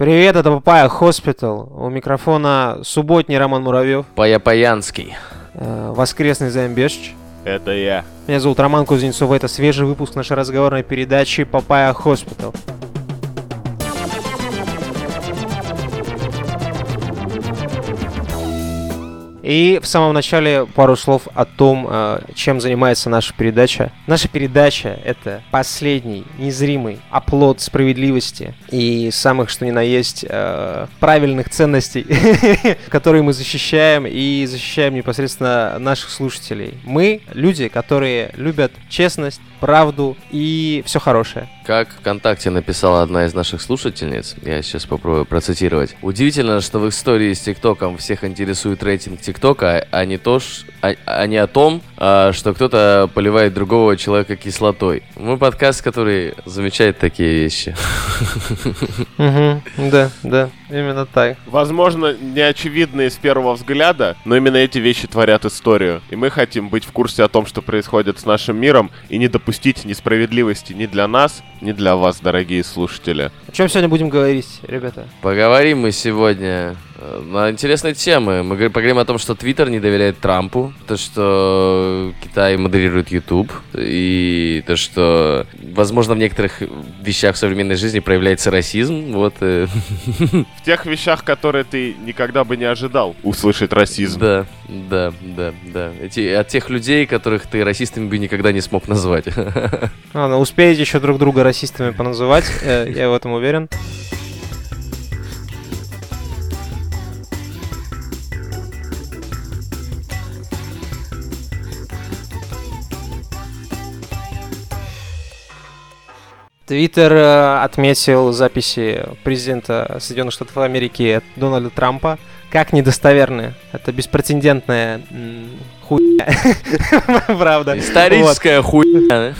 Привет, это Papaya Hospital. У микрофона субботний Роман Муравьев, Паяпаянский. э, воскресный Замбешч. Это я. Меня зовут Роман Кузнецов, это свежий выпуск нашей разговорной передачи Papaya Hospital. И в самом начале пару слов о том, э, чем занимается наша передача. Наша передача — это последний незримый оплот справедливости и самых, что ни на есть, э, правильных ценностей, которые мы защищаем и защищаем непосредственно наших слушателей. Мы — люди, которые любят честность, правду и все хорошее. Как ВКонтакте написала одна из наших слушательниц, я сейчас попробую процитировать. Удивительно, что в истории с ТикТоком всех интересует рейтинг ТикТока, а не то, а, а не о том, а, что кто-то поливает другого человека кислотой. Мы подкаст, который замечает такие вещи. Да, да, именно так. Возможно, неочевидные с первого взгляда, но именно эти вещи творят историю. И мы хотим быть в курсе о том, что происходит с нашим миром, и не допустить несправедливости ни для нас, ни для вас, дорогие слушатели. О чем сегодня будем говорить, ребята? Поговорим мы сегодня на интересные темы. Мы говорим- поговорим о том, что Твиттер не доверяет Трампу, то, что Китай модерирует YouTube, и то, что, возможно, в некоторых вещах в современной жизни проявляется расизм. Вот, э, В тех вещах, которые ты никогда бы не ожидал услышать расизм. да, да, да, да. Эти, от тех людей, которых ты расистами бы никогда не смог назвать. Ладно, успеете еще друг друга расистами поназывать, э, я в этом уверен. Твиттер э, отметил записи президента Соединенных Штатов Америки Дональда Трампа как недостоверные. Это беспрецедентная хуйня. Правда. Историческая хуйня.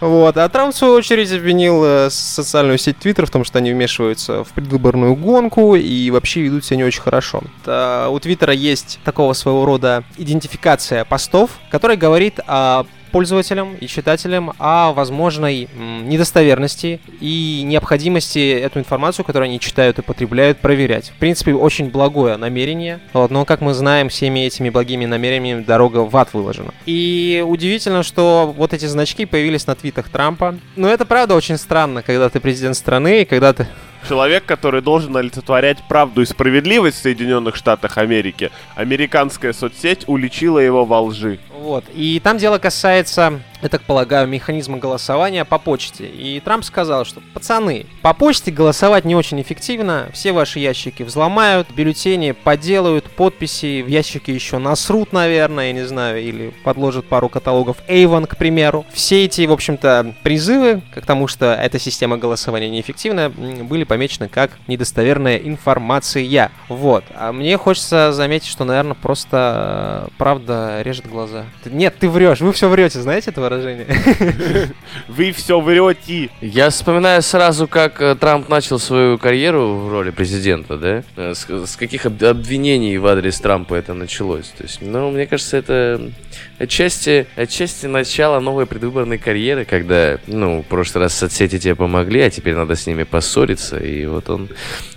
Вот, а Трамп, в свою очередь, обвинил э, социальную сеть Твиттер в том, что они вмешиваются в предвыборную гонку и вообще ведут себя не очень хорошо. Та- у Твиттера есть такого своего рода идентификация постов, которая говорит о пользователям и читателям о возможной недостоверности и необходимости эту информацию, которую они читают и потребляют, проверять. В принципе, очень благое намерение, вот, но, как мы знаем, всеми этими благими намерениями дорога в ад выложена. И удивительно, что вот эти значки появились на твитах Трампа. Но это правда очень странно, когда ты президент страны, и когда ты... Человек, который должен олицетворять правду и справедливость в Соединенных Штатах Америки, американская соцсеть уличила его во лжи. Вот. И там дело касается, я так полагаю, механизма голосования по почте. И Трамп сказал, что, пацаны, по почте голосовать не очень эффективно, все ваши ящики взломают, бюллетени поделают, подписи в ящики еще насрут, наверное, я не знаю, или подложат пару каталогов Avon, к примеру. Все эти, в общем-то, призывы к тому, что эта система голосования неэффективна, были помечены как недостоверная информация. Вот. А мне хочется заметить, что, наверное, просто э, правда режет глаза. Нет, ты врешь, вы все врете, знаете это выражение? Вы все врете. Я вспоминаю сразу, как э, Трамп начал свою карьеру в роли президента, да? Э, С, с каких об- обвинений в адрес Трампа это началось. То есть, ну, мне кажется, это отчасти, отчасти начало новой предвыборной карьеры, когда, ну, в прошлый раз соцсети тебе помогли, а теперь надо с ними поссориться. И вот он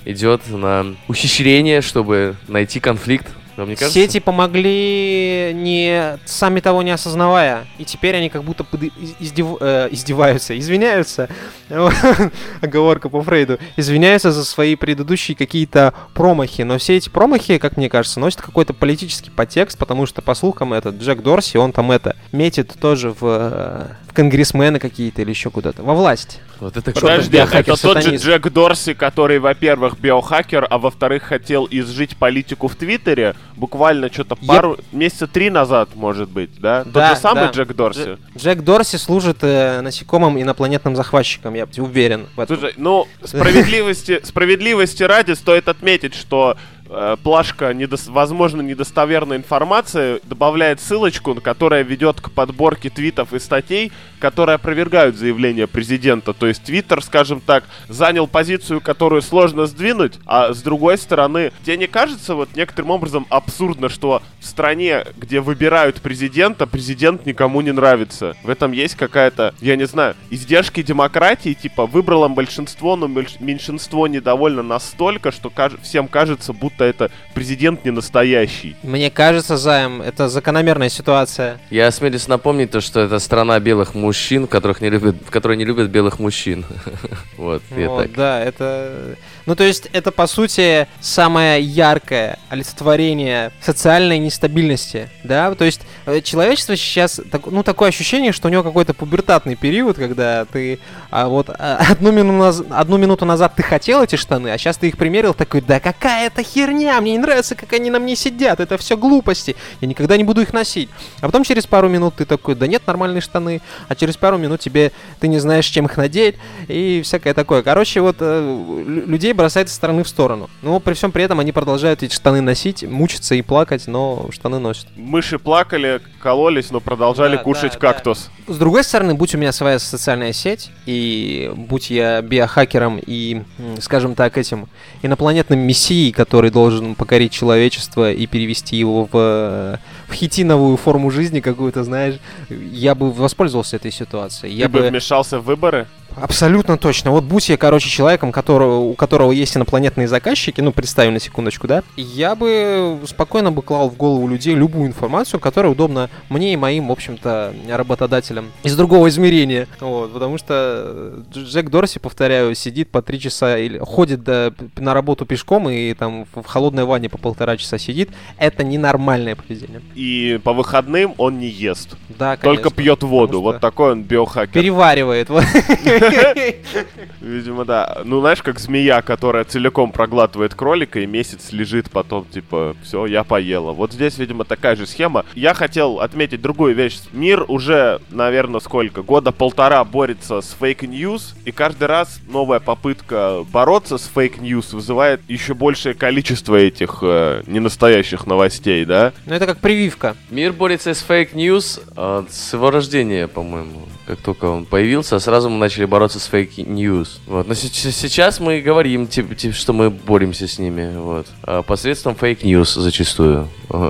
идет на ухищрение, чтобы найти конфликт. Вам не кажется? Сети помогли не сами того не осознавая, и теперь они как будто под- из- издев- э, издеваются, извиняются, оговорка по Фрейду, извиняются за свои предыдущие какие-то промахи, но все эти промахи, как мне кажется, носят какой-то политический подтекст, потому что, по слухам, этот Джек Дорси, он там это, метит тоже в, э, в конгрессмены какие-то или еще куда-то, во власть. Вот это Подожди, это тот же? Джек Дорси, который, во-первых, биохакер, а во-вторых, хотел изжить политику в Твиттере буквально что-то пару, месяца три назад, может быть, да? Да, Тот же самый да. Джек Дорси? Дж- Джек Дорси служит э, насекомым инопланетным захватчиком, я уверен в этом. Слушай, ну, справедливости, справедливости ради стоит отметить, что э, плашка, недос- возможно, недостоверной информации, добавляет ссылочку, которая ведет к подборке твитов и статей, которые опровергают заявление президента. То есть Твиттер, скажем так, занял позицию, которую сложно сдвинуть, а с другой стороны, тебе не кажется вот некоторым образом абсурдно, что в стране, где выбирают президента, президент никому не нравится. В этом есть какая-то, я не знаю, издержки демократии, типа выбрало большинство, но меньшинство недовольно настолько, что каж- всем кажется, будто это президент не настоящий. Мне кажется, Займ, это закономерная ситуация. Я осмелюсь напомнить то, что это страна белых мужчин, которых не любят, которые не любят белых мужчин. Вот, я так. Да, это... Ну, то есть, это, по сути, самое яркое олицетворение социальной нестабильности, да? То есть, э, человечество сейчас, ну, такое ощущение, что у него какой-то пубертатный период, когда ты а, вот а, одну, минуту наз... одну минуту назад ты хотел эти штаны, а сейчас ты их примерил, такой, да какая это херня, мне не нравится, как они на мне сидят, это все глупости, я никогда не буду их носить. А потом через пару минут ты такой, да нет, нормальные штаны, а через пару минут тебе, ты не знаешь, чем их надеть, и всякое такое. Короче, вот э, людей бросает из стороны в сторону. Но при всем при этом они продолжают эти штаны носить, мучиться и плакать, но штаны носят. Мыши плакали, кололись, но продолжали да, кушать да, кактус. Да. С другой стороны, будь у меня своя социальная сеть, и будь я биохакером и, скажем так, этим инопланетным мессией, который должен покорить человечество и перевести его в, в хитиновую форму жизни какую-то, знаешь, я бы воспользовался этой ситуацией. Ты я бы вмешался в выборы? Абсолютно точно. Вот будь я, короче, человеком, которого, у которого есть инопланетные заказчики, ну, представим на секундочку, да, я бы спокойно бы клал в голову людей любую информацию, которая удобна мне и моим, в общем-то, работодателям из другого измерения. Вот, потому что Джек Дорси, повторяю, сидит по три часа или ходит до, на работу пешком и там в холодной ванне по полтора часа сидит. Это ненормальное поведение. И по выходным он не ест. Да, конечно. Только пьет воду. Вот такой он биохакер. Переваривает. Видимо, да. Ну, знаешь, как змея, которая целиком проглатывает кролика и месяц лежит потом, типа, все, я поела. Вот здесь, видимо, такая же схема. Я хотел отметить другую вещь. Мир уже, наверное, сколько? Года полтора борется с fake news, и каждый раз новая попытка бороться с fake news вызывает еще большее количество этих э, ненастоящих новостей, да? Ну, это как прививка. Мир борется с fake news э, с его рождения, по-моему. Как только он появился, сразу мы начали бороться с fake news. Вот. Но сейчас мы говорим, типа, типа, что мы боремся с ними, вот. А посредством fake news зачастую,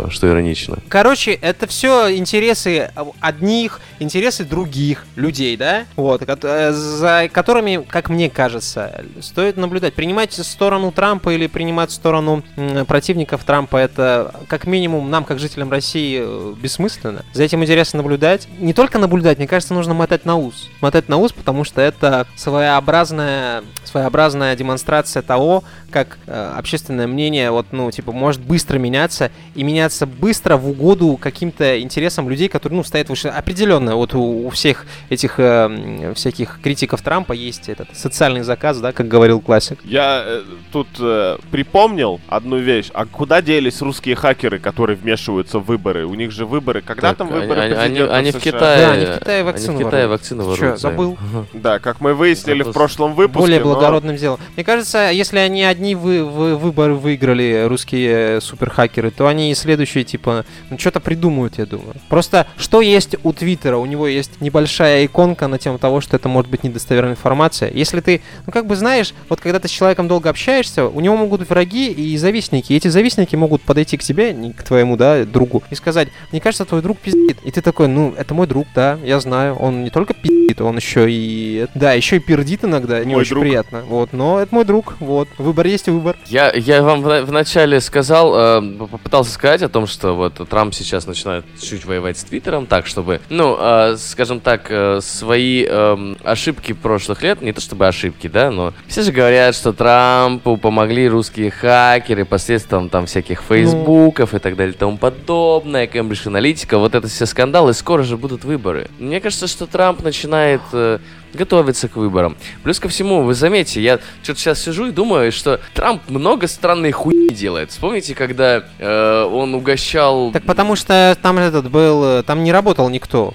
что иронично. Короче, это все интересы одних, интересы других людей, да? Вот, э, за которыми, как мне кажется, стоит наблюдать. Принимать сторону Трампа или принимать сторону противников Трампа, это как минимум нам, как жителям России, э, бессмысленно. За этим интересно наблюдать. Не только наблюдать, мне кажется, нужно мотать на ус. Мотать на ус, потому что это своеобразная, своеобразная демонстрация того, как э, общественное мнение, вот, ну, типа, может быстро меняться и меняться быстро в угоду каким-то интересам людей, которые, ну, стоят выше. Определенно, вот у, у всех этих э, всяких критиков Трампа есть этот социальный заказ, да, как говорил классик. Я э, тут э, припомнил одну вещь. А куда делись русские хакеры, которые вмешиваются в выборы? У них же выборы. Когда так, там выборы они, они, они в Китае. Да, они в Китае вакцину Они в Китае вакцину воруют. Забыл? Да, как мы выяснили в прошлом выпуске. Более благородным но... делом. Мне кажется, если они одни вы, вы, выборы выиграли, русские суперхакеры, то они и следующие, типа, ну что-то придумают, я думаю. Просто что есть у Твиттера? У него есть небольшая иконка на тему того, что это может быть недостоверная информация. Если ты, ну как бы знаешь, вот когда ты с человеком долго общаешься, у него могут быть враги и завистники. И эти завистники могут подойти к тебе, не к твоему, да, другу, и сказать, мне кажется, твой друг пиздит. И ты такой, ну, это мой друг, да, я знаю. Он не только пиздит, он еще и... Да, еще и пердит иногда, не мой очень друг. приятно. Вот, но это мой друг, вот. Выбор есть выбор. Я, я вам в, в начале сказал, э, попытался сказать о том, что вот Трамп сейчас начинает чуть воевать с Твиттером, так, чтобы, ну, э, скажем так, э, свои э, ошибки прошлых лет, не то чтобы ошибки, да, но все же говорят, что Трампу помогли русские хакеры посредством там всяких ну. фейсбуков ну... и так далее и тому подобное, Кембридж Аналитика, вот это все скандалы, скоро же будут выборы. Мне кажется, что Трамп начинает э, готовиться к выборам. Плюс ко всему, вы заметите, я что-то сейчас сижу и думаю, что Трамп много странной хуйни делает. Вспомните, когда э, он угощал... Так потому что там этот был... Там не работал никто.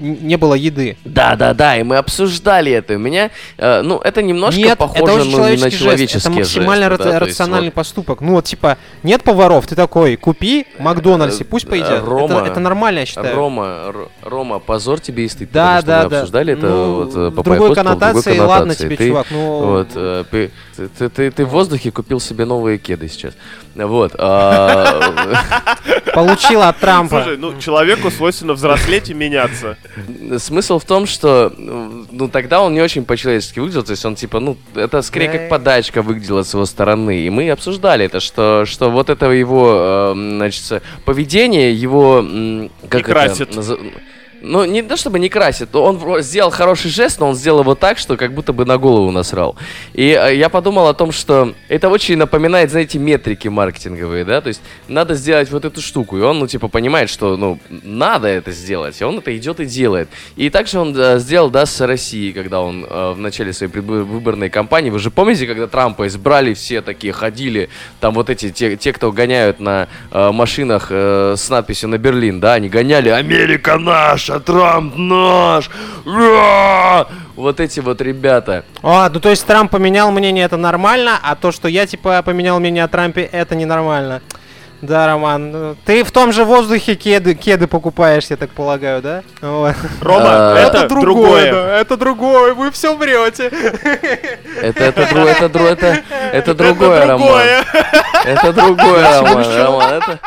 не было еды. Да, да, да, и мы обсуждали это. У меня, э, ну, это немножко Нет, похоже это ну, на человеческий жест. Это максимально жесты, ра- да, есть рациональный вот, поступок. Ну вот типа нет поваров, ты такой, купи Макдональдс и пусть э, поедят. Рома, это, это нормально, я считаю. Рома, Р- Рома, позор тебе и стыд, Да, да, мы да. обсуждали это Ну, вот э, по другой в коннотации, другой ладно тебе, Ты- чувак, ну... Вот, э, ты, ты- ты- ты в воздухе купил себе новые кеды сейчас. Вот. а, Получила от Трампа. Слушай, ну человеку свойственно взрослеть и меняться. Смысл в том, что ну тогда он не очень по-человечески выглядел, то есть он типа, ну, это скорее как подачка выглядела с его стороны. И мы обсуждали это, что, что вот это его, э, значит, поведение, его... Как это красит. назы- Ну, не то чтобы не красит, он сделал хороший жест, но он сделал его так, что как будто бы на голову насрал. И э, я подумал о том, что это очень напоминает, знаете, метрики маркетинговые, да, то есть надо сделать вот эту штуку, и он, ну, типа, понимает, что, ну, надо это сделать, и он это идет и делает. И также он э, сделал, да, с Россией, когда он э, в начале своей предвыборной кампании, вы же помните, когда Трампа избрали, все такие ходили, там вот эти, те, те кто гоняют на э, машинах э, с надписью на Берлин, да, они гоняли «Америка наша, Трамп наш!» Ура! Вот эти вот ребята. А, ну то есть Трамп поменял мнение, это нормально, а то, что я типа поменял мнение о Трампе, это ненормально. Да, Роман, ну, ты в том же воздухе кеды, кеды покупаешь, я так полагаю, да? Вот. Рома, А, это, другое. да, это другое, вы все врете. Это, это, это, дру- это, это другое, Это Роман. Это другое, Роман. Роман, это...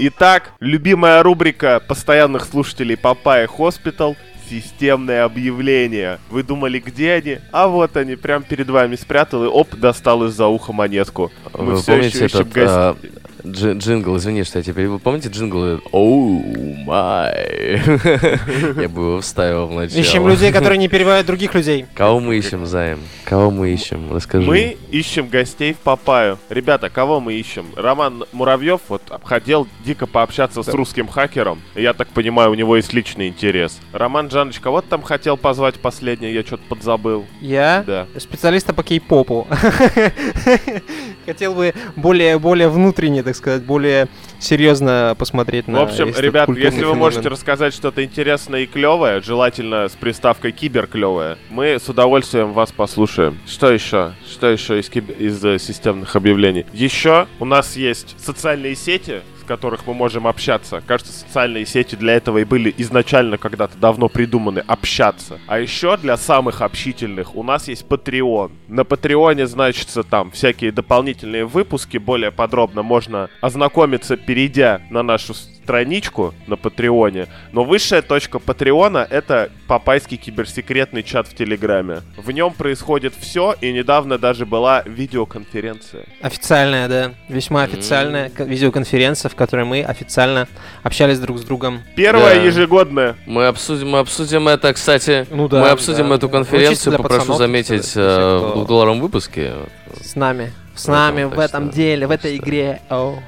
Итак, любимая рубрика постоянных слушателей Papaya Hospital Системные объявления. Вы думали, где они? А вот они, прям перед вами спрятал и оп, достал из-за уха монетку. Мы Вы все помните еще ищем этот гостей. А, джи- джингл, извини, что я тебя перебил. Помните джингл? Оу май. Я бы его вставил в начало. Ищем людей, которые не перебивают других людей. Кого мы ищем, Заем? Кого мы ищем? Расскажи. Мы ищем гостей в Папаю. Ребята, кого мы ищем? Роман Муравьев вот хотел дико пообщаться с русским хакером. Я так понимаю, у него есть личный интерес. Роман Джаныч, кого ты там хотел позвать последнее? Я что-то подзабыл. Я Да. специалиста по кей-попу. Хотел бы более, более внутренне, так сказать, более серьезно посмотреть В на общем, этот ребят, если вы феномен. можете рассказать что-то интересное и клевое, желательно с приставкой кибер клевое, мы с удовольствием вас послушаем. Что еще? Что еще из, киб- из э, системных объявлений? Еще у нас есть социальные сети, которых мы можем общаться. Кажется, социальные сети для этого и были изначально когда-то давно придуманы общаться. А еще для самых общительных у нас есть Patreon. На Патреоне значится там всякие дополнительные выпуски. Более подробно можно ознакомиться, перейдя на нашу страничку на Патреоне. Но высшая точка Патреона — это папайский киберсекретный чат в Телеграме. В нем происходит все, и недавно даже была видеоконференция. Официальная, да, весьма официальная ко- видеоконференция, в которой мы официально общались друг с другом. Первая Да. ежегодная. Мы обсудим, мы обсудим это, кстати. Ну да, мы обсудим да. эту конференцию, попрошу пацанов, заметить, э, кто- в двухдолларовом выпуске. С нами. С нами в этом деле, в этой игре.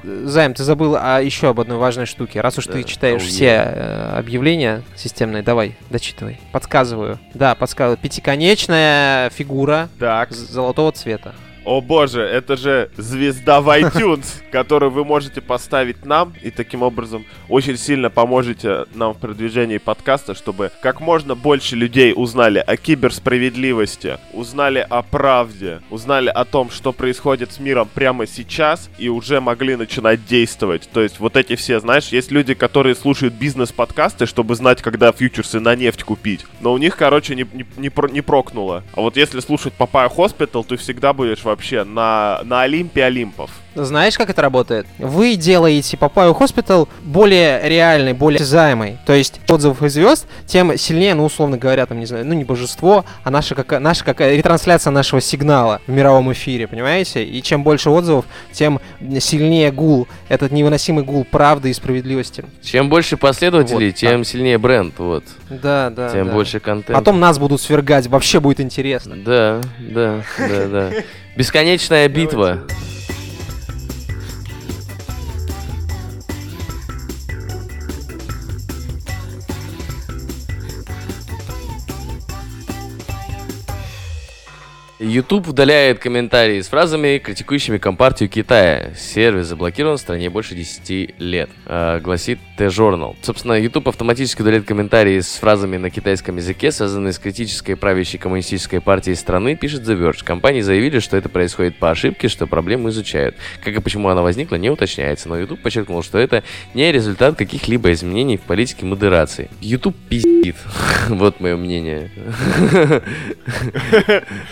Займ, ты забыл о еще об одной важной штуке. Раз уж ты читаешь все э, объявления системные, давай, дочитывай. Подсказываю. Да, подсказываю. Пятиконечная фигура золотого цвета. О боже, это же звезда в iTunes, которую вы можете поставить нам, и таким образом очень сильно поможете нам в продвижении подкаста, чтобы как можно больше людей узнали о киберсправедливости, узнали о правде, узнали о том, что происходит с миром прямо сейчас, и уже могли начинать действовать. То есть вот эти все, знаешь, есть люди, которые слушают бизнес-подкасты, чтобы знать, когда фьючерсы на нефть купить, но у них, короче, не, не, не, про- не прокнуло. А вот если слушать Papaya Hospital, ты всегда будешь вообще на, на Олимпе Олимпов. Знаешь, как это работает? Вы делаете Папаю Hospital более реальной, более осязаемой. То есть отзывов и звезд, тем сильнее, ну, условно говоря, там, не знаю, ну, не божество, а наша, какая, наша какая ретрансляция нашего сигнала в мировом эфире, понимаете? И чем больше отзывов, тем сильнее гул, этот невыносимый гул правды и справедливости. Чем больше последователей, Вот, тем сильнее бренд, вот. Да, да, тем да. больше контента. Потом нас будут свергать, вообще будет интересно. Да, да, да, да. Бесконечная битва. YouTube удаляет комментарии с фразами, критикующими Компартию Китая. Сервис заблокирован в стране больше 10 лет, э, гласит T-Journal. Собственно, YouTube автоматически удаляет комментарии с фразами на китайском языке, связанные с критической правящей коммунистической партией страны, пишет The Verge. Компании заявили, что это происходит по ошибке, что проблему изучают. Как и почему она возникла, не уточняется, но YouTube подчеркнул, что это не результат каких-либо изменений в политике модерации. YouTube пиздит. Вот мое мнение.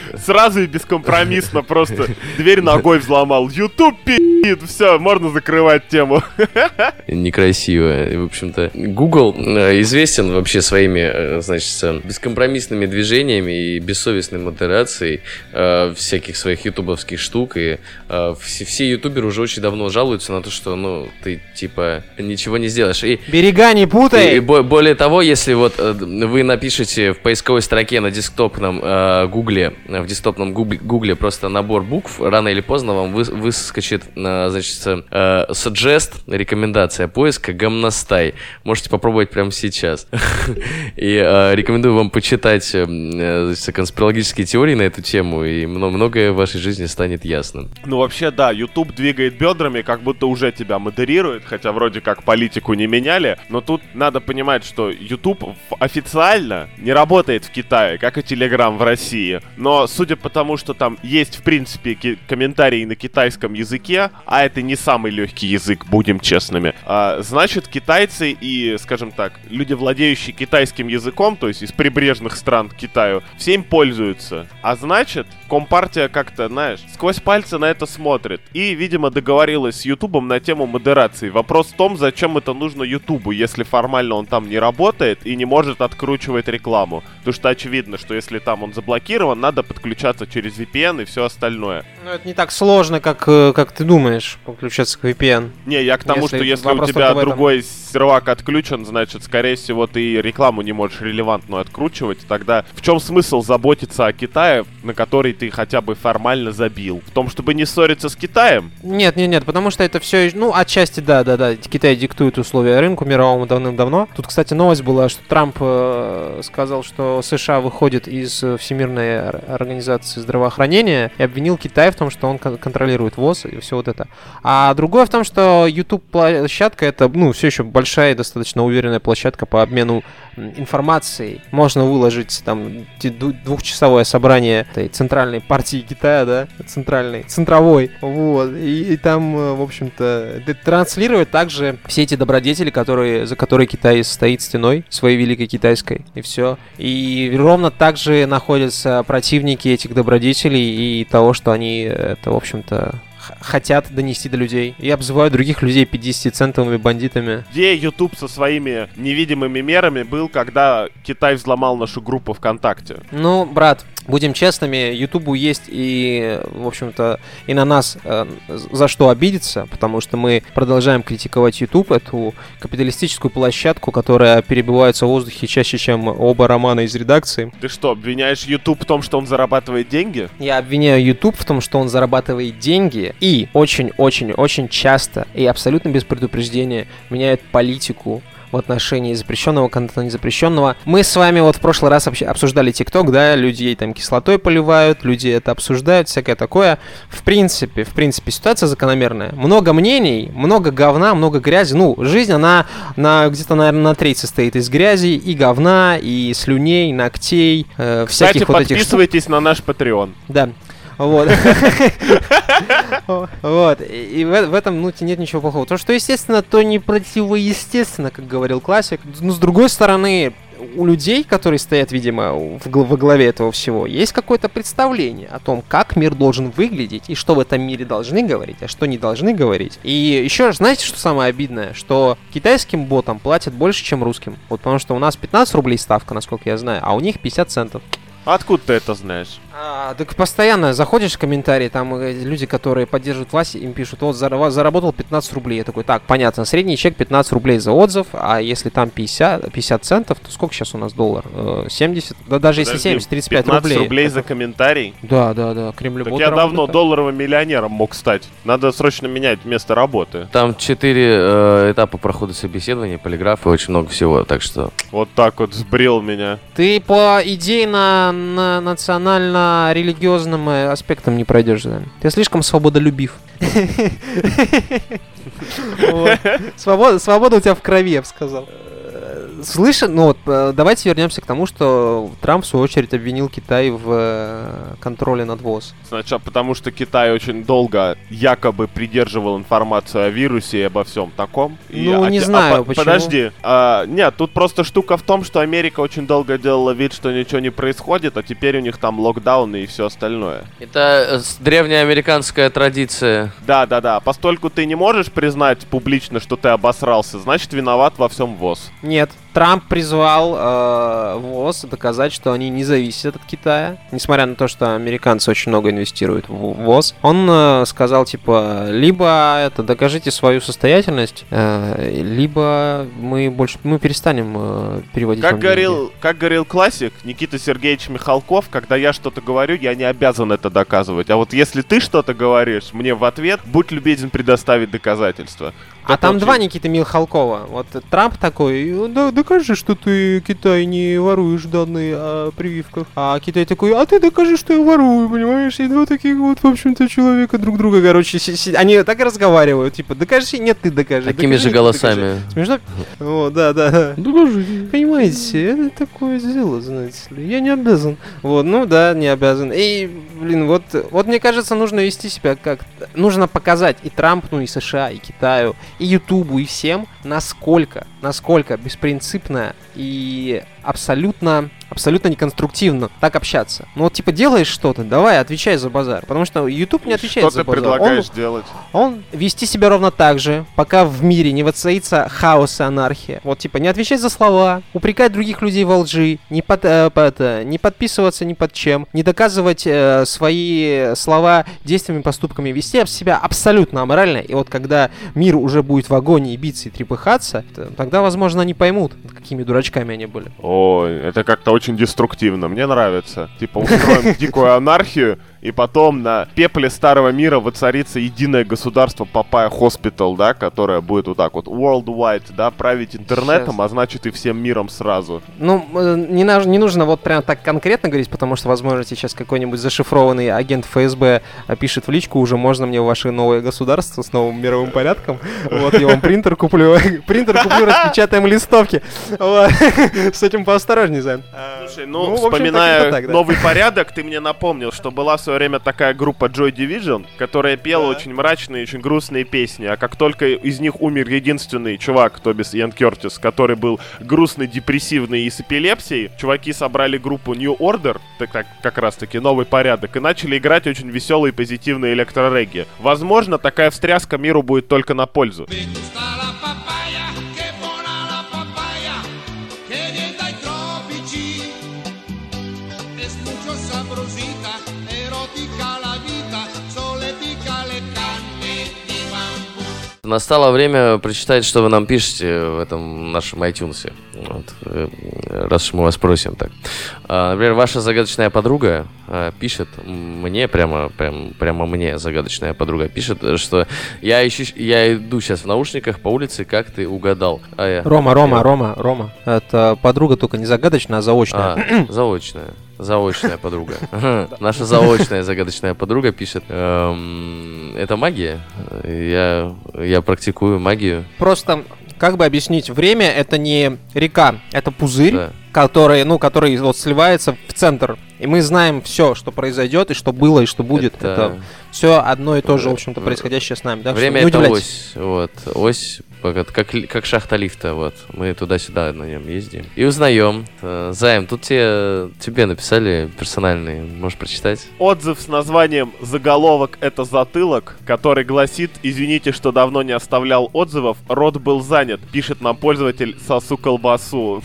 Сразу и бескомпромиссно просто дверь ногой взломал. YouTube пи***ит, все, можно закрывать тему. Некрасиво. В общем-то, Google э, известен вообще своими, э, значит, э, бескомпромиссными движениями и бессовестной модерацией э, всяких своих ютубовских штук. И э, все, все ютуберы уже очень давно жалуются на то, что, ну, ты, типа, ничего не сделаешь. И Берега не путай! и, и бо- более того, если вот э, вы напишете в поисковой строке на десктопном э, гугле, в десктопном гугле, просто набор букв, рано или поздно вам выс- выскочит, э, значит, э, suggest, рекомендация поиска гомностай. Можете попробовать прямо сейчас. И э, рекомендую вам почитать э, э, значит, конспирологические теории на эту тему, и мно- многое в вашей жизни станет ясным. Ну вообще да, YouTube двигает бедрами, как будто уже тебя модерирует, хотя вроде как политику не меняли, но тут надо понимать, что YouTube официально не работает в Китае, как и Telegram в России. Но судя по тому, что там есть в принципе комментарии на китайском языке, а это не самый легкий язык, будем честными, а, значит китайцы и, скажем так, люди, владеющие китайским языком, то есть из прибрежных стран к Китаю, всем пользуются. А значит, Компартия как-то, знаешь, сквозь пальцы на это смотрит. И, видимо, договорилась с Ютубом на тему модерации. Вопрос в том, зачем это нужно Ютубу, если формально он там не работает и не может откручивать рекламу. Потому что очевидно, что если там он заблокирован, надо подключаться через VPN и все остальное. Ну, это не так сложно, как, э, как ты думаешь, подключаться к VPN. Не, я к тому, Если что если у тебя другой сервак отключен, значит, скорее всего, ты рекламу не можешь релевантную откручивать. Тогда в чем смысл заботиться о Китае, на который ты хотя бы формально забил? В том, чтобы не ссориться с Китаем? Нет, нет, нет, потому что это все, ну, отчасти, да, да, да, Китай диктует условия рынку мировому давным-давно. Тут, кстати, новость была, что Трамп э, сказал, что США выходит из э, Всемирной ор- организации здравоохранения и обвинил Китай в том, что он кон- контролирует ВОЗ и все вот это. А другое в том, что YouTube площадка это, ну, все еще большая и достаточно уверенная площадка по обмену информацией. Можно выложить там двухчасовое собрание этой центральной партии Китая, да, центральной, центровой, вот, и, и там, э, в общем-то, транслировать также все эти добродетели, которые, за которые Китай стоит стеной своей великой китайской, и все. И ровно так же находятся противники этих добродетелей и того, что они, э, это, в общем-то, хотят донести до людей. И обзывают других людей 50-центовыми бандитами. Где YouTube со своими невидимыми мерами был, когда Китай взломал нашу группу ВКонтакте? Ну, брат, будем честными, Ютубу есть и, в общем-то, и на нас э, за что обидеться, потому что мы продолжаем критиковать YouTube, эту капиталистическую площадку, которая перебивается в воздухе чаще, чем оба романа из редакции. Ты что, обвиняешь YouTube в том, что он зарабатывает деньги? Я обвиняю YouTube в том, что он зарабатывает деньги и очень-очень-очень часто и абсолютно без предупреждения меняет политику в отношении запрещенного контента, незапрещенного. Мы с вами вот в прошлый раз обсуждали ТикТок, да, людей там кислотой поливают, люди это обсуждают, всякое такое. В принципе, в принципе, ситуация закономерная. Много мнений, много говна, много грязи. Ну, жизнь, она на, где-то, наверное, на треть состоит из грязи и говна, и слюней, ногтей, э, Кстати, всяких вот этих подписывайтесь на наш Patreon. Да. Вот. Вот. И в этом, ну, нет ничего плохого. То, что естественно, то не противоестественно, как говорил классик. Но с другой стороны, у людей, которые стоят, видимо, в во главе этого всего, есть какое-то представление о том, как мир должен выглядеть, и что в этом мире должны говорить, а что не должны говорить. И еще раз, знаете, что самое обидное? Что китайским ботам платят больше, чем русским. Вот потому что у нас 15 рублей ставка, насколько я знаю, а у них 50 центов. Откуда ты это знаешь? А, так постоянно заходишь в комментарии, там э, люди, которые поддерживают власть, им пишут, вот зара- заработал 15 рублей. Я такой, так, понятно, средний чек 15 рублей за отзыв, а если там 50, 50 центов, то сколько сейчас у нас доллар? Э, 70? Да даже если Подожди, 70, 35 15 рублей. рублей за комментарий? Да, да, да, Кремль Так я давно долларовым миллионером мог стать. Надо срочно менять место работы. Там четыре э, этапа прохода собеседования, полиграф и очень много всего, так что... Вот так вот сбрил меня. Ты по идее на, на по религиозным э, аспектам не пройдешь, да. Ты слишком свободолюбив. Свобода у тебя в крови, я бы сказал. Слышь, ну вот, э, давайте вернемся к тому, что Трамп, в свою очередь, обвинил Китай в э, контроле над ВОЗ. Значит, потому что Китай очень долго якобы придерживал информацию о вирусе и обо всем таком. И- Ну, а не а знаю, по- почему. Подожди. а, нет, тут просто штука в том, что Америка очень долго делала вид, что ничего не происходит, а теперь у них там локдауны и все остальное. Это э, древняя американская традиция. Да, да, да. Постольку ты не можешь признать публично, что ты обосрался, значит виноват во всем ВОЗ. Нет, Трамп призвал э, ВОЗ доказать, что они не зависят от Китая, несмотря на то, что американцы очень много инвестируют в ВОЗ. Он э, сказал, типа, либо это докажите свою состоятельность, э, либо мы больше мы перестанем э, переводить Как говорил, как говорил классик Никита Сергеевич Михалков, когда я что-то говорю, я не обязан это доказывать. А вот если ты что-то говоришь мне в ответ, будь любезен предоставить доказательства. А там очень- два Никиты Михалкова. Вот Трамп такой, да, докажи, что ты, Китай, не воруешь данные о прививках. А Китай такой, а ты докажи, что я ворую, понимаешь? И два таких вот, в общем-то, человека друг друга, короче, си- си- они так и разговаривают, типа, докажи, нет, ты докажи. Такими докажи, же докажи». голосами. Смешно? О, да, да, да. Понимаете, это такое дело, знаете ли. Я не обязан. Вот, ну да, не обязан. И, блин, вот, вот мне кажется, нужно вести себя как... Нужно показать и Трампу, и США, и Китаю, и Ютубу, и всем, насколько, насколько беспринципно и абсолютно, абсолютно неконструктивно так общаться. Ну вот, типа, делаешь что-то, давай, отвечай за базар. Потому что YouTube не отвечает Что за ты базар. Он- предлагаешь делать? он вести себя ровно так же, пока в мире не воцарится хаос и анархия. Вот, типа, не отвечать за слова, упрекать других людей во лжи, не, под, э, по- это, не подписываться ни под чем, не доказывать э, свои слова действиями, поступками, вести себя абсолютно аморально. И вот когда мир уже будет в агонии биться и трепыхаться, тогда, возможно, они поймут, какими дурачками они были. Ой, это как-то очень деструктивно. Мне нравится. Типа устроим дикую анархию, и потом на пепле старого мира воцарится единое государство Papaya Hospital, да, которое будет вот так вот worldwide, да, править интернетом, Сейчас. а значит и всем миром сразу. Ну, э, не, наж- не нужно вот прям так конкретно говорить, потому что, возможно, сейчас какой-нибудь зашифрованный агент ФСБ пишет в личку, уже можно мне ваше новое государство с новым мировым порядком. Вот, я вам принтер куплю. Принтер куплю, распечатаем листовки. С этим поосторожней, Займ. Слушай, ну, ну, вспоминая новый порядок, ты мне напомнил, что была в свое время такая группа Joy Division, которая пела очень мрачные, очень грустные песни, а как только из них умер единственный чувак, то без Иэн Кертис, который был грустный, депрессивный и с эпилепсией, чуваки собрали группу New Order, так, так как раз таки новый порядок, и начали играть очень веселые, позитивные электрорегги. Возможно, такая встряска миру будет только на пользу. Me Настало время прочитать, что вы нам пишете в этом нашем iTunes. Вот, э, раз уж мы вас просим так. А, Например, ваша загадочная подруга а, пишет мне, прямо, прям, прямо мне загадочная подруга пишет, что я, ищу, я иду сейчас в наушниках по улице, как ты угадал. А я- Рома, Рома, я- Рома, Рома. Это подруга только не загадочная, а заочная. А, заочная. Заочная подруга. Наша заочная загадочная подруга пишет. эм, Это магия. Я, я практикую магию. Просто, как бы объяснить, время это не река, это пузырь, Да. который, ну, который вот сливается в центр. И мы знаем все, что произойдет, и что было, и что будет. Это, Это- все одно и то же, в общем-то, происходящее с нами. Что Время это ось. Вот. Ось, как, как, шахта лифта. Вот. Мы туда-сюда на нем ездим. И узнаем. Э, Займ, тут тебе, тебе написали персональный. Можешь прочитать? Отзыв с названием «Заголовок — это затылок», который гласит «Извините, что давно не оставлял отзывов, рот был занят», пишет нам пользователь «Сосу колбасу».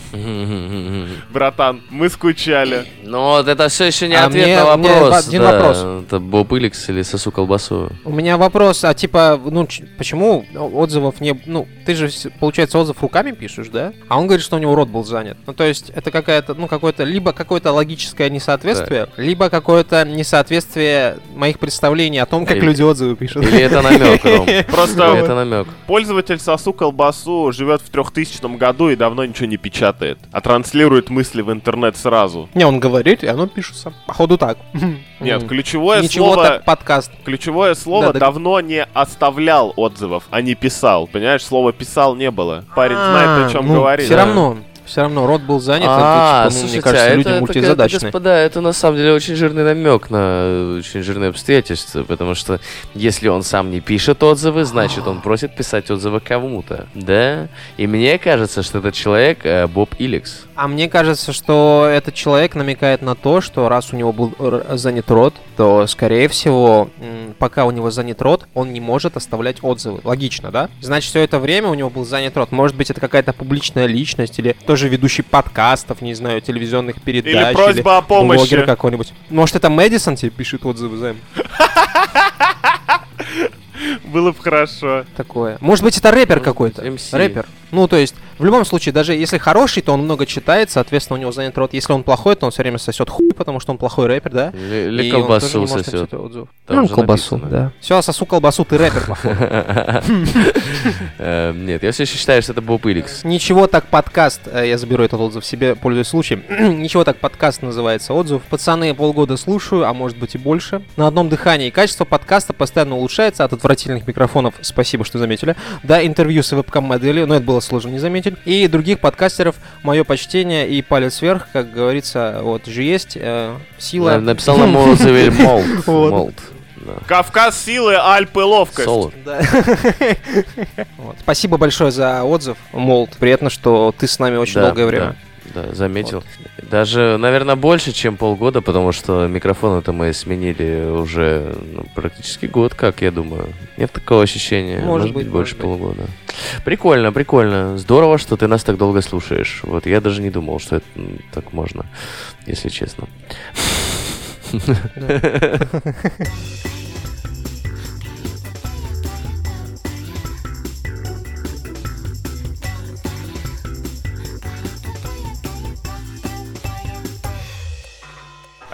Братан, мы скучали. Но вот это все еще не А ответ мне- на мне вопрос. один да. вопрос. Это Боб Иликс или сосу колбасу? У меня вопрос, а типа, ну, ч- почему отзывов не... Ну, ну, ты же, получается, отзыв руками пишешь, да? А он говорит, что у него рот был занят. Ну, то есть, это какая-то, ну, какое-то, либо какое-то логическое несоответствие, либо какое-то несоответствие моих представлений о том, как Или- люди отзывы пишут. Или это намек, Ром? Просто это намек? Пользователь сосу колбасу живет в 3000 году и давно ничего не печатает, а транслирует мысли в интернет сразу. Не, он говорит, и оно пишется. Походу так. Нет, ключевое Ничего слово... так подкаст. Ключевое слово Да, да. давно не оставлял отзывов, а не писал. Понимаешь, слова писал не было. Парень знает, о чем говорит. Все. А, ну, равно, все равно, рот был занят, А, это, типа, ну, мне слушайте, кажется, а люди это, это, мультизадачные. господа, это на самом деле очень жирный намек на очень жирные обстоятельства, потому что если он сам не пишет отзывы, значит он просит писать отзывы кому-то, да? И мне кажется, что этот человек э, Боб Иликс. А мне кажется, что этот человек намекает на то, что раз у него был р- занят рот, то, скорее всего, пока у него занят рот, он не может оставлять отзывы. Логично, да? Значит, все это время у него был занят рот. Может быть, это какая-то публичная личность или тоже ведущий подкастов, не знаю, телевизионных передач. Или просьба о помощи. блогер какой-нибудь. Может, это Мэдисон тебе пишет отзывы, Займ? Было бы хорошо. Такое. Может быть, это рэпер какой-то. Рэпер. Ну, то есть, в любом случае, даже если хороший, то он много читает, соответственно, у него занят рот. Если он плохой, то он все время сосет хуй, потому что он плохой рэпер, да? Или, колбасу не может сосет. ну, колбасу, написано. да. Все, сосу колбасу, ты рэпер плохой. Э, Нет, я все еще считаю, что это Боб Иликс. Ничего так подкаст, э, я заберу этот отзыв себе, пользуясь случаем. Ничего так подкаст называется отзыв. Пацаны, полгода слушаю, а может быть и больше. На одном дыхании. Качество подкаста постоянно улучшается от отвратительных микрофонов, спасибо, что заметили, до интервью с вебкам-моделью, но это было сложно не заметить. И других подкастеров, мое почтение и палец вверх, как говорится, вот же есть э, сила. На- Написал нам отзыве Молд. Вот. Да. Кавказ силы, Альпы ловкость. Соло. Да. Вот. Спасибо большое за отзыв, Молд. Приятно, что ты с нами очень Да, долгое время. Да, да, заметил. Даже, наверное, больше, чем полгода, потому что микрофон-то мы сменили уже ну, практически год, как я думаю. Нет такого ощущения. Может быть, больше может быть. полугода. Прикольно, прикольно. Здорово, что ты нас так долго слушаешь. Вот я даже не думал, что это так можно, если честно.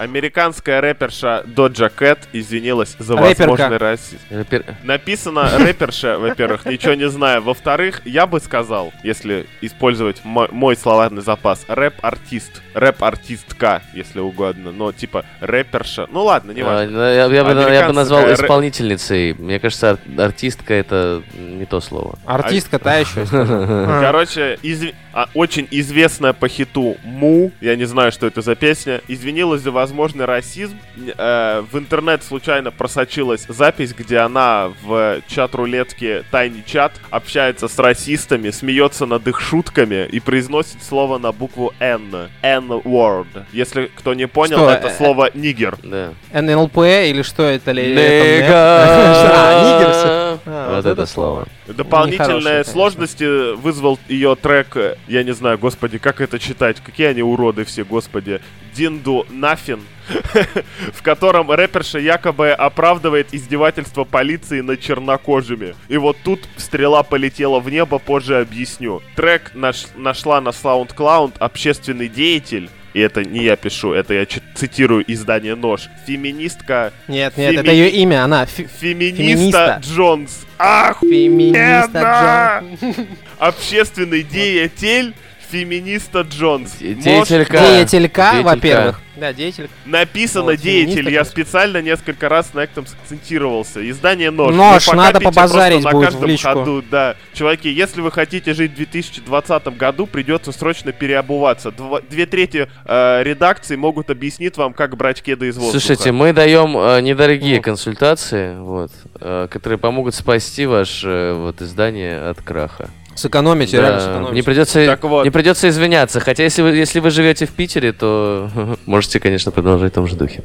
Американская рэперша Доджа Кэт извинилась за Рэперка. возможный расизм. Рэпер- Написано рэперша, во-первых, ничего не знаю. Во-вторых, я бы сказал, если использовать мо- мой словарный запас, рэп-артист. Рэп-артистка, если угодно. Но типа рэперша. Ну ладно, не А, важно. ну, Я, я бы, я бы назвал рэ- исполнительницей. Мне кажется, ар- артистка это не то слово. Артистка та еще. Короче, изв- а, очень известная по хиту Му, я не знаю, что это за песня, извинилась за возможный расизм. Э, в интернет случайно просочилась запись, где она в чат-рулетке Тайни Чат общается с расистами, смеется над их шутками и произносит слово на букву N. N-word. Если кто не понял, Что, это э, слово нигер. Да. НЛП или что это? А, нигер всё. А, Вот это слово. Дополнительные сложности вызвал ее трек, э, я не знаю, господи, как это читать, какие они уроды все, господи, Динду Нафин, в котором рэперша якобы оправдывает издевательство полиции над чернокожими. И вот тут стрела полетела в небо, позже объясню. Трек наш- нашла на SoundCloud общественный деятель, и это не я пишу, это я цитирую издание «Нож». Феминистка... Нет, нет, Феми- это ее имя, она. фе- Феминиста Феминиста. Джонс. Ах, Феминиста Эда! Общественный деятель феминиста Джонс. Де- Может, деятелька. Деятелька, Деятелька. во-первых. Да, деятелька. Написано Вот, деятель, я специально несколько раз на этом сакцентировался. Издание нож. Нож, Вы надо побазарить просто на будет каждом в личку. ходу, да. Чуваки, если вы хотите жить в 2020 году, придется срочно переобуваться. Дво- Две трети э, редакций могут объяснить вам, как брать кеды из воздуха. Слушайте, мы даем э, недорогие Ну. консультации, вот, э, которые помогут спасти ваше э, вот издание от краха. Сэкономите, Да, реально сэкономите. не придется, Так вот. не придется извиняться. Хотя если вы, если вы живете в Питере, то можете, конечно, продолжать в том же духе.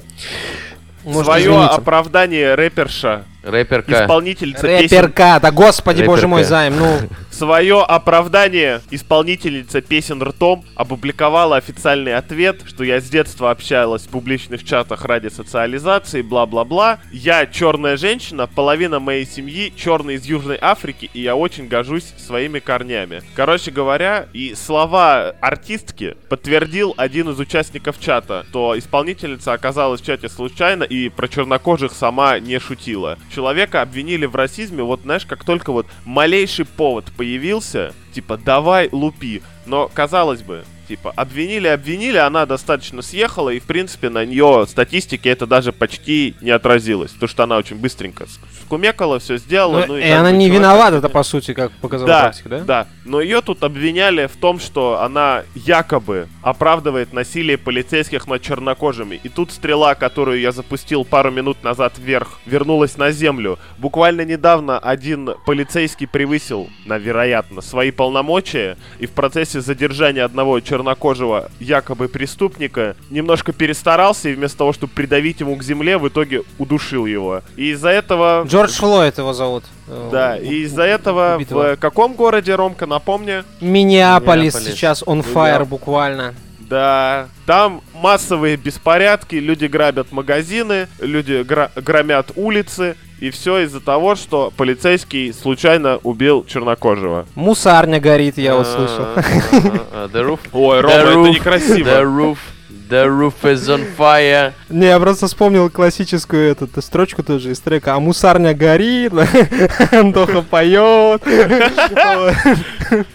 Можете Свое извиниться. оправдание рэперша, Рэперка. исполнительница песен Рэперка, да господи, боже Рэперка. мой, займ, ну. свое оправдание исполнительница песен ртом опубликовала официальный ответ, что я с детства общалась в публичных чатах ради социализации, бла-бла-бла. Я черная женщина, половина моей семьи черный из Южной Африки, и я очень горжусь своими корнями. Короче говоря, и слова артистки подтвердил один из участников чата, то исполнительница оказалась в чате случайно и про чернокожих сама не шутила. Человека обвинили в расизме, вот знаешь, как только вот малейший повод появился, типа давай лупи. Но казалось бы, типа обвинили, обвинили, она достаточно съехала, и в принципе на нее статистике это даже почти не отразилось, потому что она очень быстренько скумекала, все сделала. Ну, ну, и как она не виновата, это по сути, как показала Да, практика, да? да. Но ее тут обвиняли в том, что она якобы оправдывает насилие полицейских над чернокожими. И тут стрела, которую я запустил пару минут назад вверх, вернулась на землю. Буквально недавно один полицейский превысил, на, вероятно, свои полномочия, и в процессе задержания одного чернокожего якобы преступника немножко перестарался, и вместо того, чтобы придавить ему к земле, в итоге удушил его. И из-за этого... Джордж Флойд его зовут. Э, Да, у- и из-за этого убитого. в каком городе, Ромка, напомни? Миннеаполис Миннеаполис. сейчас on fire буквально. Да, там массовые беспорядки, люди грабят магазины, люди гра- громят улицы, и все из-за того, что полицейский случайно убил чернокожего. Мусарня горит, я. А, а, The roof. Ой, Рома, это некрасиво. The roof. The roof is on fire. Не, я просто вспомнил классическую эту строчку тоже из трека. А мусарня горит, Антоха поет.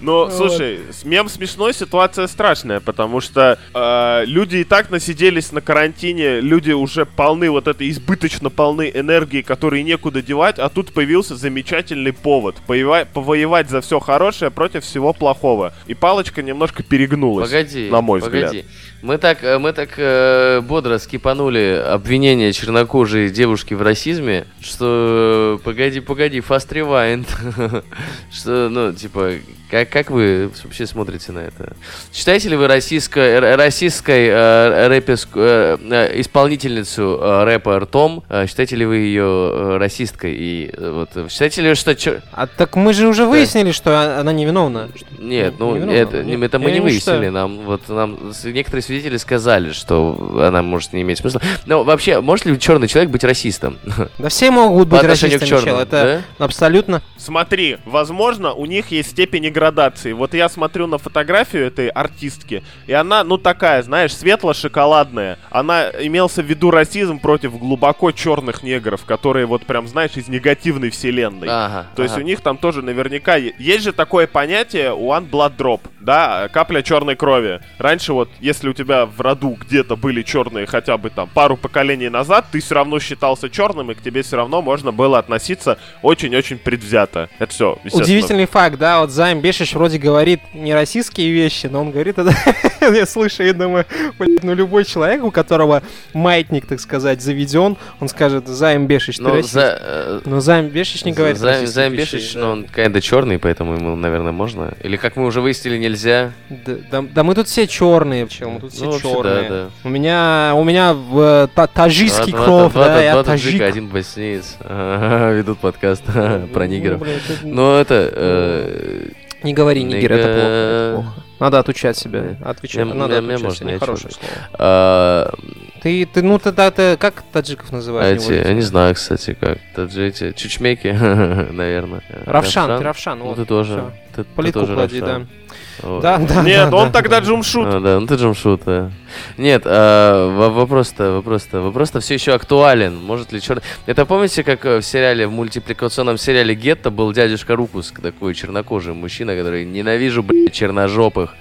Но, Вот. слушай, с- мем смешной, ситуация страшная, потому что э, люди и так насиделись на карантине, люди уже полны вот этой избыточно полны энергии, которые некуда девать, а тут появился замечательный повод повоевать, повоевать за все хорошее против всего плохого. И палочка немножко перегнулась, Погоди, на мой погоди. взгляд. Мы так, э, мы так э, бодро скипанули обвинение чернокожей девушки в расизме, что э, погоди, погоди, fast rewind. что, ну, типа, как, как вы вообще смотрите на это? Считаете ли вы российской, российской э, рэпеск- э, э, исполнительницу э, рэпа ртом, э, считаете ли вы ее э, расисткой? И э, вот считаете ли, что чё- А так мы же уже выяснили, что а- она невиновна. Нет, ну Не виновна. это, не- это мы Я не не выяснили. считаю. Нам вот нам некоторые свидетели сказали, что она может не иметь смысла. Но вообще, может ли черный человек быть расистом? Да все могут быть расистами, чел. Это абсолютно... Смотри, возможно, у них есть степени градации. Вот я смотрю на фотографию этой артистки, и она, ну, такая, знаешь, светло-шоколадная. Она имелся в виду расизм против глубоко черных негров, которые вот прям, знаешь, из негативной вселенной. Ага, То есть ага. у них там тоже наверняка есть же такое понятие one blood drop, да, капля черной крови. Раньше вот, если у тебя в роду где-то были черные хотя бы там пару поколений назад, ты все равно считался черным, и к тебе все равно можно было относиться очень-очень предвзято. Это все, Удивительный факт, да, вот Займ Бешич вроде говорит не российские вещи, но он говорит это... Я слышу и думаю, блядь, ну любой человек, у которого маятник, так сказать, заведен, он скажет, Займ Бешич, ты Ну, расист». за, э, Но Займ Бешич не говорит Займ вещей, Бешич, да. ну, он kinda черный, поэтому ему, наверное, можно. Или, как мы уже выяснили, нельзя. Да, да- да мы тут все черные, чел, мы тут все Ну, вообще, черные. да, да. У меня, у меня в, э, та- Два- два- да, два- я два таджика, таджик. один боснеец. Ведут подкаст про Ну, нигеров. это- Но это... э, Не говори нигер, это плохо, это плохо. Надо отучать себя, отвечать. Надо отучать себя, чё- слово. а, Ты, ты, ну тогда ты как таджиков называешь? Эти, я не знаю, кстати, как. Таджики, чучмеки, наверное. Равшан, ты Равшан, Ну, вот. ты тоже. Ты, тоже клади, да. Да, да, Нет, да, он да, тогда да. Джумшут. А, да, ну ты джамшут, да. Нет, а, во- вопрос-то, вопрос-то, вопрос-то все еще актуален. Может ли черный... Это помните, как э, в сериале, в мультипликационном сериале Гетто был дядюшка Рукус, такой чернокожий мужчина, который ненавижу, блядь, черножопых.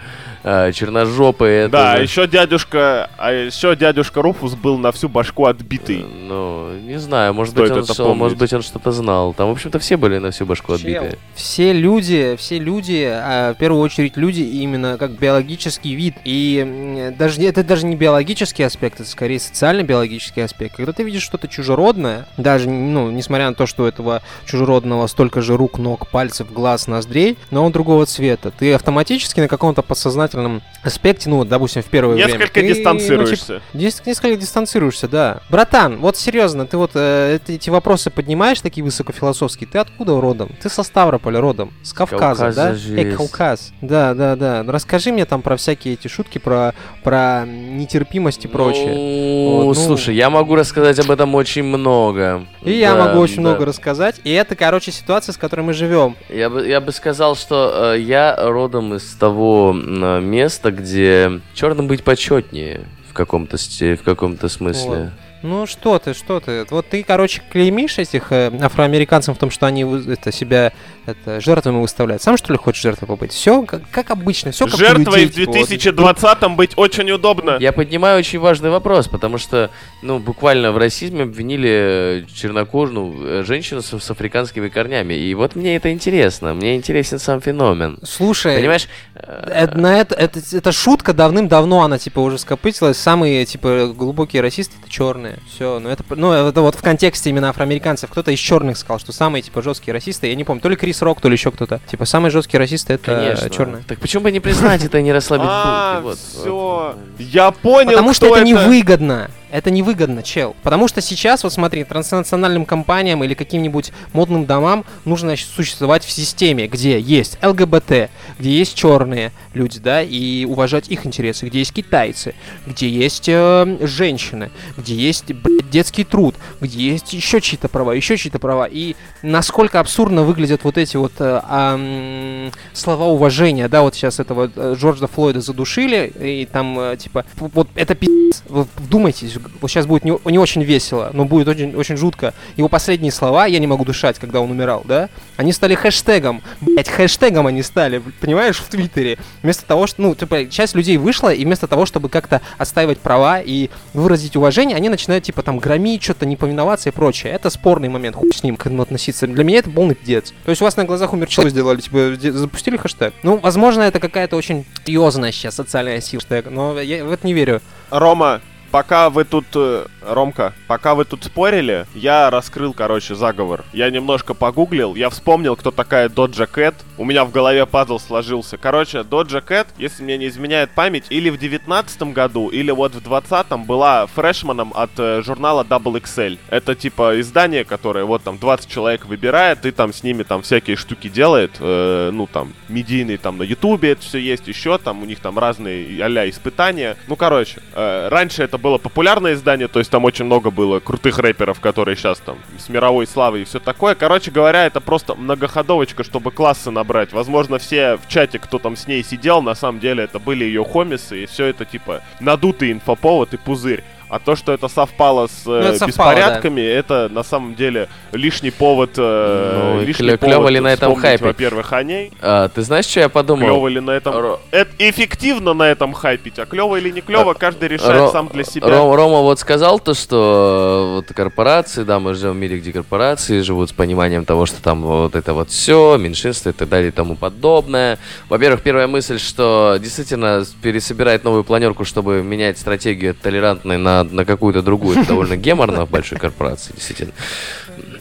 А, черножопые, это... Да, же- еще дядюшка, а еще дядюшка Руфус был на всю башку отбитый. Ну, не знаю, может Стоит быть, он, это с- может быть, он что-то знал. Там, в общем-то, все были на всю башку Чел, отбитые. Все люди, все люди, а, в первую очередь люди именно как биологический вид. И даже это даже не биологический аспект, это скорее социально-биологический аспект. Когда ты видишь что-то чужеродное, даже, ну, несмотря на то, что у этого чужеродного столько же рук, ног, пальцев, глаз, ноздрей, но он другого цвета, ты автоматически на каком-то подсознательном сознательном аспекте, ну, вот, допустим, в первое время. Несколько ты, ну, типа, дистанцируешься. Дис- несколько дистанцируешься, да. Братан, вот серьезно, ты вот э, эти, вопросы поднимаешь такие высокофилософские. Ты откуда родом? Ты со Ставрополя родом, с Кавказа, Кавказа да? же Эй, есть. Кавказ. Да, да, да. Ну, Расскажи мне там про всякие эти шутки, про, про нетерпимость и прочее. Ну, Вот, ну. слушай, я могу рассказать об этом очень много. И я Да, могу очень да. много рассказать. И это, короче, ситуация, с которой мы живем. Я бы, я бы сказал, что э, я родом из того м, места, где черным быть почетнее в каком-то в каком-то смысле. Ну что ты, что ты? Вот ты, короче, клеймишь этих э, афроамериканцев в том, что они это, себя это, жертвами выставляют. Сам что ли хочешь жертвой побыть? Все как, как обычно, все как Жертвой людей, в типа, вот. 2020-м быть очень удобно. Я поднимаю очень важный вопрос, потому что, ну, буквально в расизме обвинили э, чернокожую э, женщину с, с африканскими корнями. И вот мне это интересно, мне интересен сам феномен. Слушай, Понимаешь? это, на это, это, это шутка давным-давно, она типа уже скопытилась. Самые типа глубокие расисты это черные. Все, ну это, ну это вот в контексте именно афроамериканцев. Кто-то из черных сказал, что самые типа жесткие расисты, я не помню, то ли Крис Рок, то ли еще кто-то. Типа самые жесткие расисты это Конечно. черные. Так почему бы не признать это и не расслабить А, все. Я понял, Потому что это невыгодно. Это невыгодно, чел. Потому что сейчас, вот смотри, транснациональным компаниям или каким-нибудь модным домам нужно существовать в системе, где есть ЛГБТ, где есть черные люди, да, и уважать их интересы, где есть китайцы, где есть э, женщины, где есть блядь, детский труд, где есть еще чьи-то права, еще чьи-то права. И насколько абсурдно выглядят вот эти вот э, ам, слова уважения, да, вот сейчас этого э, Джорджа Флойда задушили, и там, э, типа, вот это пиздец, вдумайтесь, вот сейчас будет не, не очень весело, но будет очень, очень жутко. Его последние слова «я не могу дышать», когда он умирал, да, они стали хэштегом, блять, хэштегом они стали, понимаешь, в Твиттере. Вместо того, что, ну, типа, часть людей вышла, и вместо того, чтобы как-то отстаивать права и выразить уважение, они начинают, типа, там, громить, что-то не повиноваться и прочее. Это спорный момент, хуй с ним, к этому относиться. Для меня это полный пиздец. То есть у вас на глазах умер человек, сделали, типа, запустили хэштег. Ну, возможно, это какая-то очень серьезная сейчас социальная сила, хэштег, но я в это не верю. Рома, пока вы тут... э, Ромка, пока вы тут спорили, я раскрыл, короче, заговор. Я немножко погуглил, я вспомнил, кто такая Доджа Кэт. У меня в голове пазл сложился. Короче, Доджа Кэт, если мне не изменяет память, или в 19 году, или вот в 20 была фрешманом от э, журнала Double XL. Это типа издание, которое вот там 20 человек выбирает, и там с ними там всякие штуки делает. э, ну там, медийные там на Ютубе это все есть, еще там у них там разные а испытания. Ну, короче, э, раньше это было популярное издание, то есть там очень много было крутых рэперов, которые сейчас там с мировой славой и все такое. Короче говоря, это просто многоходовочка, чтобы классы набрать. Возможно, все в чате, кто там с ней сидел, на самом деле это были ее хомисы, и все это типа надутый инфоповод и пузырь. А то, что это совпало с э, это совпало, беспорядками, это на самом деле лишний повод. э, Ну, лишний клё- повод клёво ли на этом хайпе? Во-первых, о ней. А, ты знаешь, что я подумал? Клево ли на этом. Ро- Это эффективно на этом хайпить, а клево или не клево, каждый решает Ро- сам для себя. Ром- Рома вот сказал то, что вот корпорации, да, мы живем в мире, где корпорации живут с пониманием того, что там вот это вот все, меньшинство и так далее и тому подобное. Во-первых, первая мысль, что действительно пересобирать новую планерку, чтобы менять стратегию толерантной на, на какую-то другую, это довольно геморно в большой корпорации, действительно.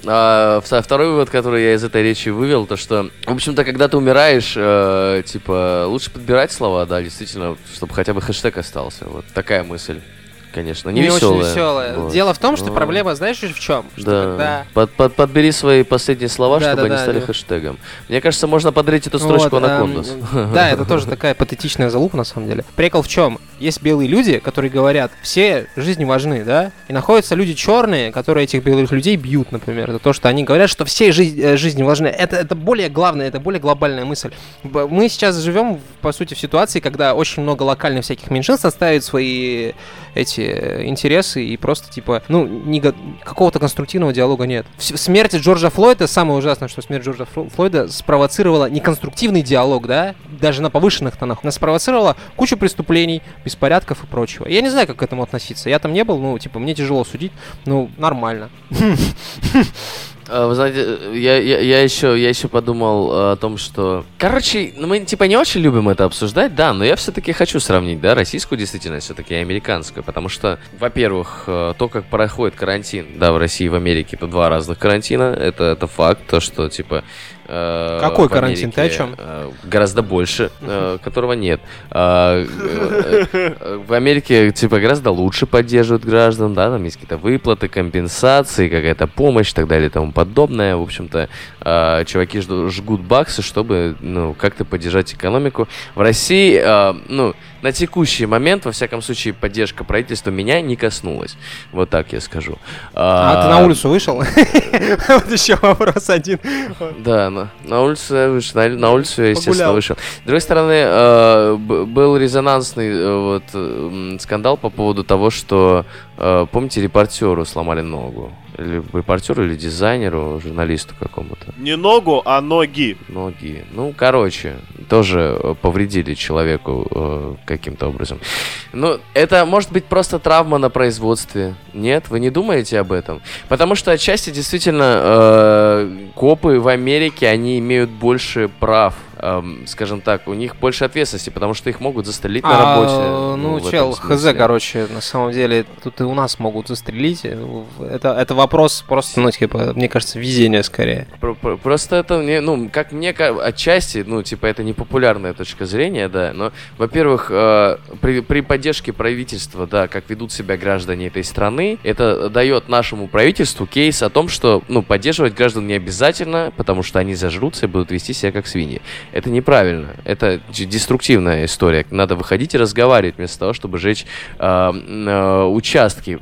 А, вто- второй вывод, который я из этой речи вывел, то что, в общем-то, когда ты умираешь, э, типа, лучше подбирать слова, да, действительно, чтобы хотя бы хэштег остался. Вот такая мысль. Конечно, не, Не веселая. очень веселая. Вот. Дело в том, что Ну, проблема, знаешь, в чем? Что Да. когда Под- под- подбери свои последние слова, Да, чтобы да, они да, стали да. хэштегом. Мне кажется, можно подрыть эту строчку Вот, эм, Анакондас. Да, это тоже такая патетичная залупа, на самом деле. Прикол в чем? Есть белые люди, которые говорят, все жизни важны, да? И находятся люди черные, которые этих белых людей бьют, например. Это то, что они говорят, что все жиз- э, жизни важны. Это, это более главное, это более глобальная мысль. Мы сейчас живем, по сути, в ситуации, когда очень много локальных всяких меньшинств отставят свои эти э, интересы и просто, типа, ну, не го- какого-то конструктивного диалога нет. Смерть Джорджа Флойда, самое ужасное, что смерть Джорджа Фло- Флойда спровоцировала не конструктивный диалог, да, даже на повышенных тонах, она спровоцировала кучу преступлений, беспорядков и прочего. Я не знаю, как к этому относиться. Я там не был, ну, типа, мне тяжело судить, ну, нормально. А, Вы знаете, я, я, я еще, я еще подумал э, о том, что... Короче, ну, мы типа не очень любим это обсуждать, да, но я все-таки хочу сравнить, да, российскую действительность все-таки и американскую, потому что, во-первых, э, то, как проходит карантин, да, в России и в Америке, это два разных карантина, это, это факт, то, что, типа, э, Какой в карантин? Ты о чем? э, Гораздо больше, э, которого нет. А, э, э, В Америке, типа, гораздо лучше поддерживают граждан, да, там есть какие-то выплаты, компенсации, какая-то помощь и так далее и тому подобное. В общем-то, э, чуваки жгут баксы, чтобы, ну, как-то поддержать экономику. В России, э, ну, на текущий момент, во всяком случае, поддержка правительства меня не коснулась. Вот так я скажу. А ты на улицу вышел? Вот еще вопрос один. Да, на, улицу я вышел, на, улицу я, естественно, вышел. С другой стороны, б- был резонансный э, вот скандал по поводу того, что, помните, репортеру сломали ногу. Или репортеру, или дизайнеру, журналисту какому-то. Не ногу, а ноги. Ноги. Ну, короче, тоже э, повредили человеку э, каким-то образом. Ну, это может быть просто травма на производстве. Нет, вы не думаете об этом? Потому что отчасти действительно э, копы в Америке, они имеют больше прав. Эм, скажем так, у них больше ответственности, потому что их могут застрелить на А, работе. Ну, этом чел, хз, короче, на самом деле, тут и у нас могут застрелить. Это, это вопрос просто, ну, типа, мне кажется, везения скорее. Про- про- Просто это, не, ну, как мне отчасти, ну, типа, это не популярная точка зрения, да, но, во-первых, э, при, при поддержке правительства, да, как ведут себя граждане этой страны, это дает нашему правительству кейс о том, что, ну, поддерживать граждан не обязательно, потому что они зажрутся и будут вести себя как свиньи. Это неправильно, это деструктивная история. Надо выходить и разговаривать вместо того, чтобы жечь э, э, участки.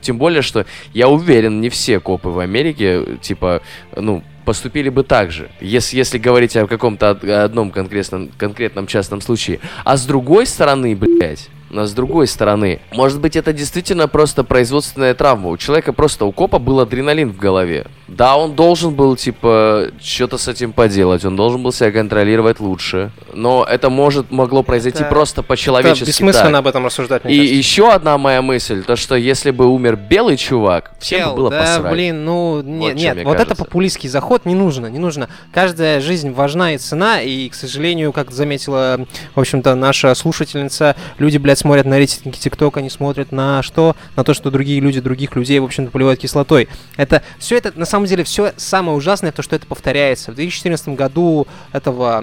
Тем более, что я уверен, не все копы в Америке, типа, ну, поступили бы так же, если, если говорить о каком-то од- одном конкретном, конкретном частном случае. А с другой стороны, блядь, но с другой стороны, может быть, это действительно просто производственная травма. У человека просто, у копа был адреналин в голове. Да, он должен был, типа, что-то с этим поделать, он должен был себя контролировать лучше. Но это может, могло произойти Это- просто Это по-человечески бессмысленно так. об этом рассуждать, мне И кажется. еще одна моя мысль, то что если бы умер белый чувак, всем Чел, бы было да, посрать. блин, ну, не- что нет, мне вот это кажется. популистский заход не нужно, не нужно. Каждая жизнь важна и цена, и, к сожалению, как заметила, в общем-то, наша слушательница, люди, блядь, смотрят на рейтинги ТикТока, они смотрят на что? На то, что другие люди других людей, в общем-то, поливают кислотой. Это, все это, на самом деле, все самое ужасное, то, что это повторяется. В 2014 году этого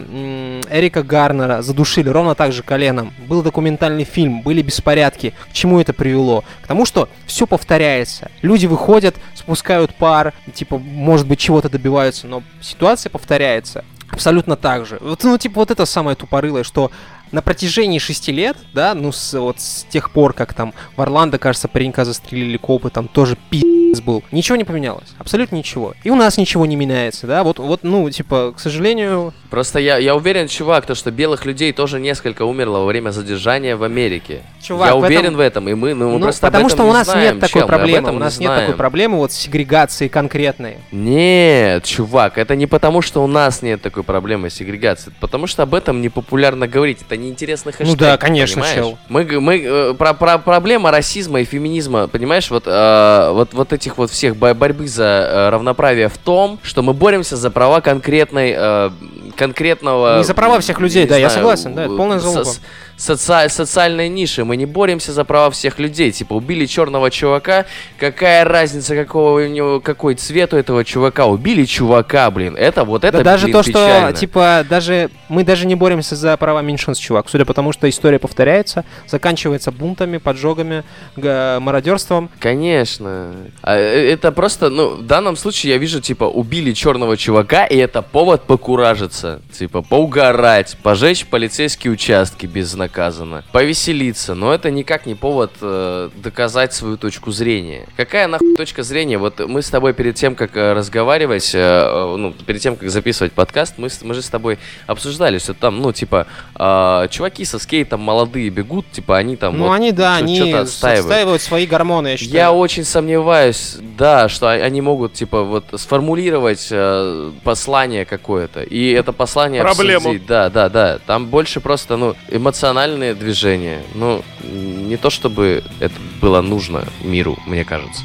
Эрика Гарнера задушили ровно так же коленом. Был документальный фильм, были беспорядки. К чему это привело? К тому, что все повторяется. Люди выходят, спускают пар, типа, может быть, чего-то добиваются, но ситуация повторяется. Абсолютно так же. Вот, ну, типа, вот это самое тупорылое, что на протяжении шести лет, да, ну, с, вот с тех пор, как там в Орландо, кажется, паренька застрелили копы, там тоже пи***ц был. Ничего не поменялось. Абсолютно ничего. И у нас ничего не меняется, да, вот, вот ну, типа, к сожалению, Просто я, я уверен, чувак, то, что белых людей тоже несколько умерло во время задержания в Америке. Чувак, я в этом- уверен в этом, и мы, ну, мы ну, просто об потому этом что у не нас знаем, нет такой об проблемы, этом у не нас нет такой знаем. проблемы вот сегрегации конкретной. Нет, чувак, это не потому, что у нас нет такой проблемы сегрегации, это потому что об этом не популярно говорить, это неинтересно хэштег. Ну да, конечно, понимаешь? чел. Мы, мы э, про, про проблема расизма и феминизма, понимаешь, вот, э, вот, вот этих вот всех бо- борьбы за э, равноправие в том, что мы боремся за права конкретной, э, конкретного... Не за права всех людей, да, я знаю, согласен, да, это полная залупа. Соци- социальной ниши. Мы не боремся за права всех людей. Типа, убили черного чувака, какая разница, какого у него, какой цвет у этого чувака. Убили чувака, блин. Это вот это, да даже блин, то, что, печально. типа, даже мы даже не боремся за права меньшинств, чувак. Судя по тому, что история повторяется, заканчивается бунтами, поджогами, га- мародерством. Конечно. А, э, Это просто, ну, в данном случае я вижу, типа, убили черного чувака, и это повод покуражиться. Типа, поугарать, пожечь полицейские участки безнаказанно, повеселиться. Но это никак не повод э, доказать свою точку зрения. Какая нахуй точка зрения? Вот мы с тобой перед тем, как э, разговаривать, э, э, ну, перед тем, как записывать подкаст, мы, мы же с тобой обсуждали, что там, ну, типа, э, чуваки со скейтом молодые бегут, типа, они там ну, вот они, да, чё- они чё-то отстаивают. отстаивают. свои гормоны, я считаю. Я очень сомневаюсь, да, что они могут, типа, вот сформулировать э, послание какое-то. И это послание Проблему. обсудить. Да, да, да. Там больше просто, ну, эмоциональные движения. Ну, не то чтобы это было нужно миру, мне кажется.